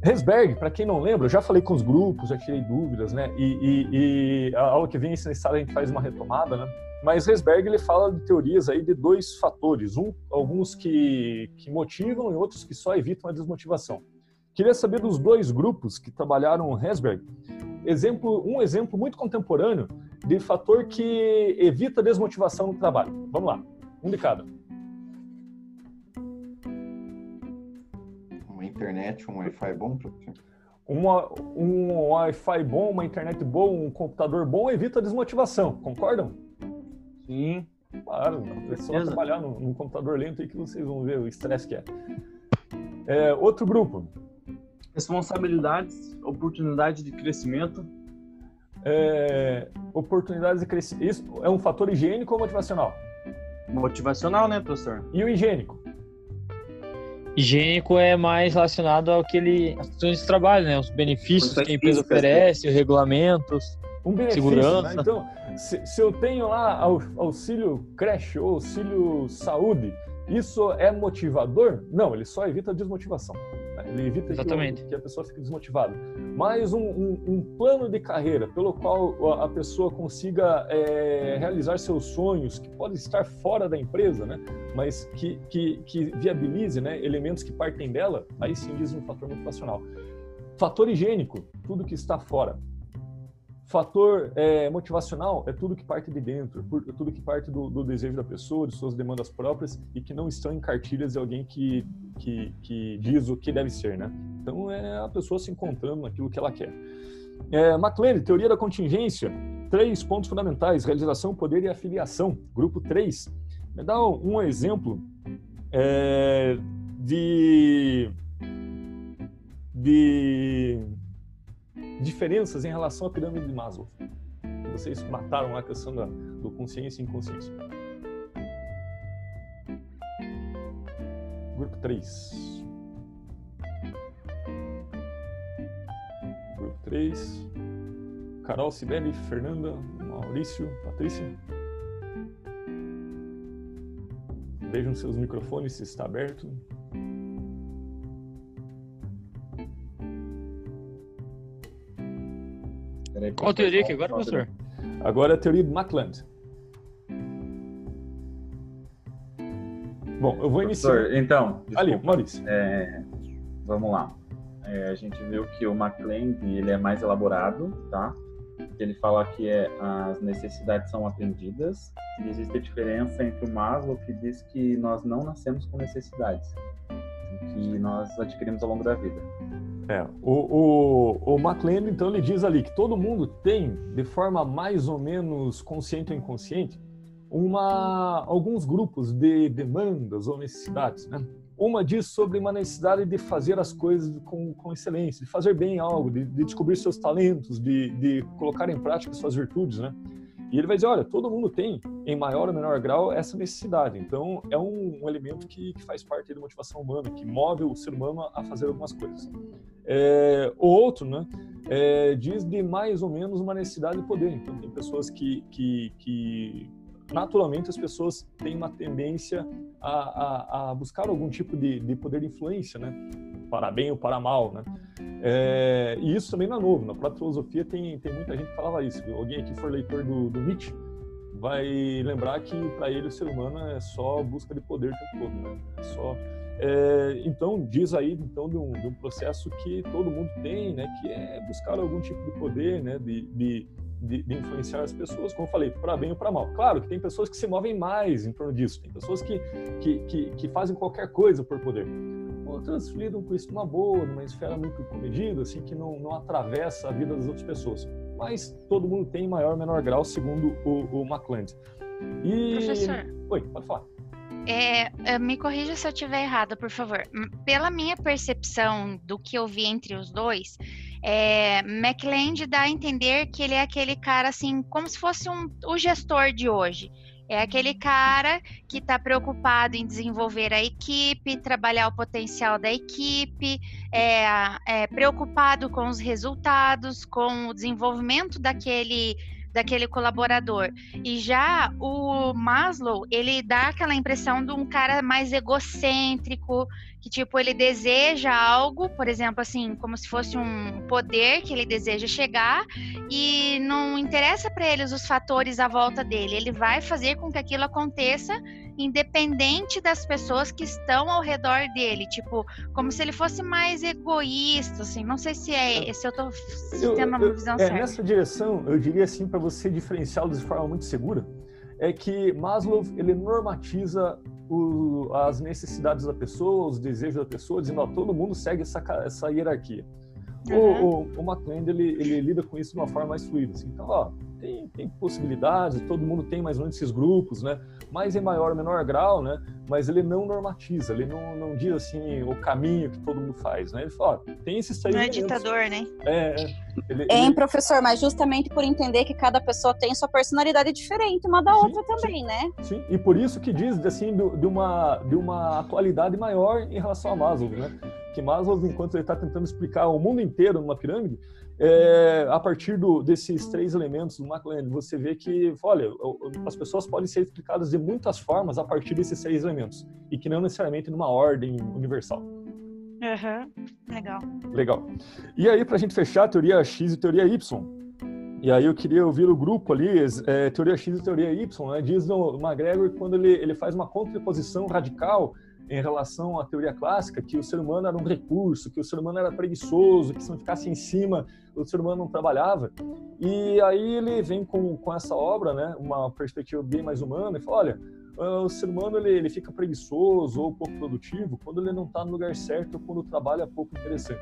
Resberg, para quem não lembra, eu já falei com os grupos, já tirei dúvidas, né? E, e, e a aula que vem necessária a gente faz uma retomada, né? Mas Resberg ele fala de teorias aí de dois fatores, um, alguns que, que motivam e outros que só evitam a desmotivação. Queria saber dos dois grupos que trabalharam Resberg, exemplo, um exemplo muito contemporâneo de fator que evita a desmotivação no trabalho. Vamos lá, um de cada. Uma internet, um Wi-Fi bom, professor? Uma, um Wi-Fi bom, uma internet boa, um computador bom evita a desmotivação, concordam? Sim. Claro, a pessoa certeza. trabalhar num, num computador lento aí que vocês vão ver o estresse que é. é. Outro grupo. Responsabilidades, oportunidade de crescimento. é, oportunidades de crescimento. Isso é um fator higiênico ou motivacional? Motivacional, né, professor? E o higiênico? Higiênico é mais relacionado ao que ele, as questões de trabalho, né? Os benefícios que a empresa né? oferece, os regulamentos. Um benefício, Segurança. né? Então, se, se eu tenho lá au- auxílio creche ou auxílio saúde, isso é motivador? Não, ele só evita a desmotivação. né? Ele evita que Exatamente. Que, a pessoa fique desmotivada. Mas um, um- um plano de carreira pelo qual a pessoa consiga é, realizar seus sonhos, que podem estar fora da empresa, né? mas que, que, que viabilize né? elementos que partem dela, aí sim diz um fator motivacional. Fator higiênico, tudo que está fora. Fator é, motivacional é tudo que parte de dentro, tudo que parte do, do desejo da pessoa, de suas demandas próprias e que não estão em cartilhas de alguém que, que, que diz o que deve ser, né? Então é a pessoa se encontrando naquilo que ela quer. É, McLean, teoria da contingência, três pontos fundamentais: realização, poder e afiliação. Grupo 3. Me dá um, um exemplo é, de de diferenças em relação à pirâmide de Maslow. Vocês mataram a questão da, do consciência e inconsciência. Grupo 3. Grupo 3. Carol, Sibeli, Fernanda, Maurício, Patrícia. Vejam seus microfones se está aberto. Peraí, Qual a teoria aqui agora, só- professor? Agora é a teoria de McLeod. Bom, eu vou iniciar. Professor, então, Ali, desculpa. Maurício. É, vamos lá. É, a gente viu que o McLean ele é mais elaborado, tá? Ele fala que é, as necessidades são aprendidas e existe a diferença entre o Maslow que diz que nós não nascemos com necessidades, que nós adquirimos ao longo da vida. É, o, o, o McLean, então, ele diz ali que todo mundo tem, de forma mais ou menos consciente ou inconsciente, uma, alguns grupos de demandas ou necessidades, né? Uma diz sobre uma necessidade de fazer as coisas com, com excelência, de fazer bem algo, de, de descobrir seus talentos, de, de colocar em prática suas virtudes, né? E ele vai dizer, olha, todo mundo tem, em maior ou menor grau, essa necessidade. Então, é um, um elemento que, que faz parte da motivação humana, que move o ser humano a fazer algumas coisas. É, o outro, né, é, diz de mais ou menos uma necessidade de poder. Então, tem pessoas que, que, que naturalmente, as pessoas têm uma tendência a, a, a buscar algum tipo de, de poder de influência, né, para bem ou para mal, né. É, e isso também não é novo. Na própria filosofia tem, tem muita gente que falava isso. Alguém aqui for leitor do, do Nietzsche vai lembrar que para ele o ser humano é só busca de poder o tempo todo, né? É só é, então diz aí então de um, de um, processo que todo mundo tem, né? Que é buscar algum tipo de poder, né? De, de, de, de influenciar as pessoas, como eu falei, para bem ou para mal. Claro que tem pessoas que se movem mais em torno disso, tem pessoas que, que, que, que fazem qualquer coisa por poder outras lidam com isso numa boa, numa esfera muito comedida, assim, que não, não atravessa a vida das outras pessoas. Mas todo mundo tem em maior ou menor grau, segundo o, o. E... Professor. Oi, pode falar. É, me corrija se eu estiver errada, por favor. Pela minha percepção do que eu vi entre os dois, é, McLeod dá a entender que ele é aquele cara assim, como se fosse um, o gestor de hoje. É aquele cara que está preocupado em desenvolver a equipe, trabalhar o potencial da equipe, é, é, preocupado com os resultados, com o desenvolvimento daquele daquele colaborador. E já o Maslow, ele dá aquela impressão de um cara mais egocêntrico, que tipo ele deseja algo, por exemplo, assim, como se fosse um poder que ele deseja chegar e não interessa para eles os fatores à volta dele. Ele vai fazer com que aquilo aconteça independente das pessoas que estão ao redor dele, tipo, como se ele fosse mais egoísta, assim. Não sei se é, se eu tô eu, tendo uma visão é, certa. Nessa direção, eu diria assim para você diferenciá-lo de forma muito segura, é que Maslow ele normatiza o, as necessidades da pessoa, os desejos da pessoa, dizendo ó, todo mundo segue essa, essa hierarquia. Uhum. O, o, o McLean, ele, ele lida com isso de uma forma mais fluida. Assim. Então, ó, tem, tem possibilidades, todo mundo tem mais ou menos esses grupos, né? Mais em maior ou menor grau, né? Mas ele não normatiza, ele não, não diz assim o caminho que todo mundo faz, né? Ele fala, ó, tem esses três Não é ditador, né? É, é. Ele, Hein, ele- professor, mas justamente por entender que cada pessoa tem sua personalidade diferente uma da outra também, né? Sim, e por isso que diz assim do- de uma de uma atualidade maior em relação a Maslow, né? Que Maslow, enquanto ele está tentando explicar o mundo inteiro numa pirâmide, é, a partir do- desses três elementos do McLean, você vê que, olha, as pessoas podem ser explicadas de muitas formas a partir desses três elementos e que não necessariamente numa ordem universal. Aham, legal. Legal. E aí, para a gente fechar teoria X e teoria Y, e aí eu queria ouvir o grupo ali, é, teoria X e teoria Y, né? diz o McGregor que quando ele, ele faz uma contraposição radical em relação à teoria clássica, que o ser humano era um recurso, que o ser humano era preguiçoso, que se não ficasse em cima, o ser humano não trabalhava. E aí ele vem com, com essa obra, né, uma perspectiva bem mais humana, e fala, olha, ah, o ser humano ele, ele fica preguiçoso ou pouco produtivo quando ele não está no lugar certo ou quando o trabalho é pouco interessante.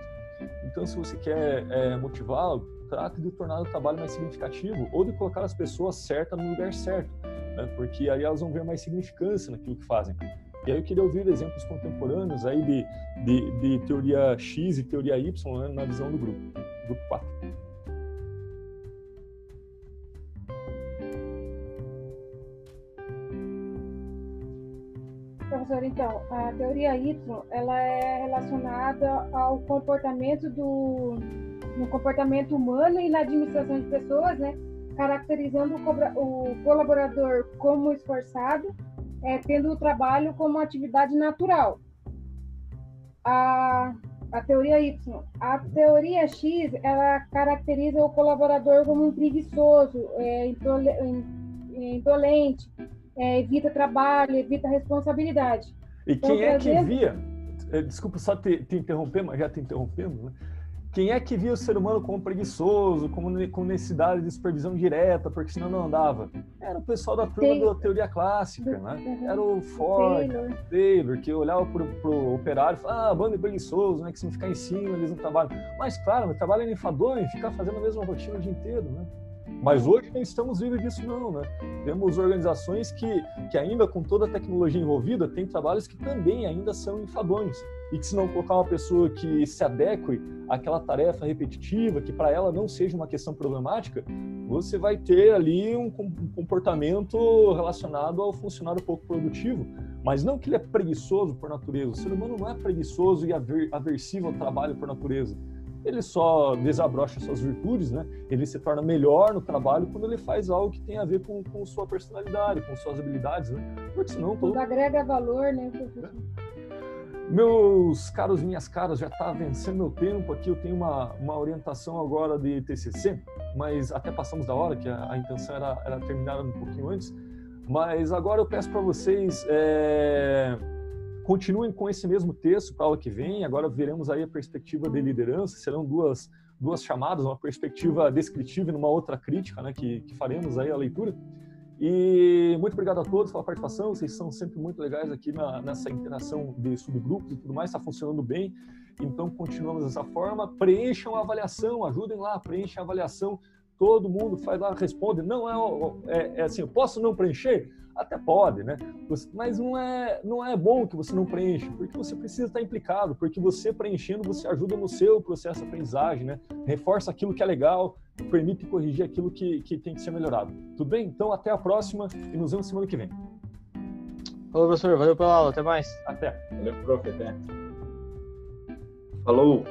Então, se você quer é, motivá-lo, trate de tornar o trabalho mais significativo ou de colocar as pessoas certas no lugar certo, né? porque aí elas vão ver mais significância naquilo que fazem. E aí eu queria ouvir exemplos contemporâneos aí de, de, de teoria X e teoria Y né, na visão do grupo, grupo 4. Professor, então, a teoria Y, ela é relacionada ao comportamento do no comportamento humano e na administração de pessoas, né? Caracterizando o, o colaborador como esforçado, é, tendo o trabalho como atividade natural. A, a teoria Y. A teoria X, ela caracteriza o colaborador como um preguiçoso, é, indolente, é, evita trabalho, evita responsabilidade. E Então, quem é por que exemplo- via, eh, desculpa só te, te interromper, mas já te interrompemos, né? Quem é que via o ser humano como preguiçoso, como com necessidade de supervisão direta, porque senão não andava? Era o pessoal da turma Taylor. da teoria clássica, né? Uhum. Era o Ford, Taylor. Taylor, que olhava pro, pro operário e falava, ah, bando de preguiçoso, né? Que se não ficar em cima, eles não trabalham. Mas, claro, o trabalho é enfadonho, ficar fazendo a mesma rotina o dia inteiro, né? Mas hoje não estamos livres disso não, né? Temos organizações que, que ainda com toda a tecnologia envolvida, tem trabalhos que também ainda são enfadonhos. E que se não colocar uma pessoa que se adeque àquela tarefa repetitiva, que para ela não seja uma questão problemática, você vai ter ali um, com- comportamento relacionado ao funcionário pouco produtivo. Mas não que ele é preguiçoso por natureza. O ser humano não é preguiçoso e aver, aversivo ao trabalho por natureza ele só desabrocha suas virtudes, né? Ele se torna melhor no trabalho quando ele faz algo que tem a ver com, com sua personalidade, com suas habilidades, né? Porque senão todo Quando agrega valor, né, professor? Meus caros, minhas caras, já está vencendo meu tempo aqui. Eu tenho uma, uma orientação agora de TCC, mas até passamos da hora, que a, a intenção era, era terminar um pouquinho antes. Mas agora eu peço para vocês é, continuem com esse mesmo texto para a aula que vem. Agora veremos aí a perspectiva de liderança. Serão duas, duas chamadas, uma perspectiva descritiva e numa outra crítica, né, que, que faremos aí a leitura. E muito obrigado a todos pela participação. Vocês são sempre muito legais aqui na, nessa interação de subgrupos e tudo mais. Está funcionando bem. Então, continuamos dessa forma. Preencham a avaliação, ajudem lá, preenchem a avaliação. Todo mundo faz lá, responde. Não é, é, é assim, eu posso não preencher? Até pode, né? Mas não é, não é bom que você não preencha, porque você precisa estar implicado, porque você preenchendo, você ajuda no seu processo de aprendizagem, né? Reforça aquilo que é legal, permite corrigir aquilo que, que tem que ser melhorado. Tudo bem? Então, até a próxima e nos vemos semana que vem. Falou, professor. Valeu pela aula. Até mais. Até. Valeu, prof. Até. Falou.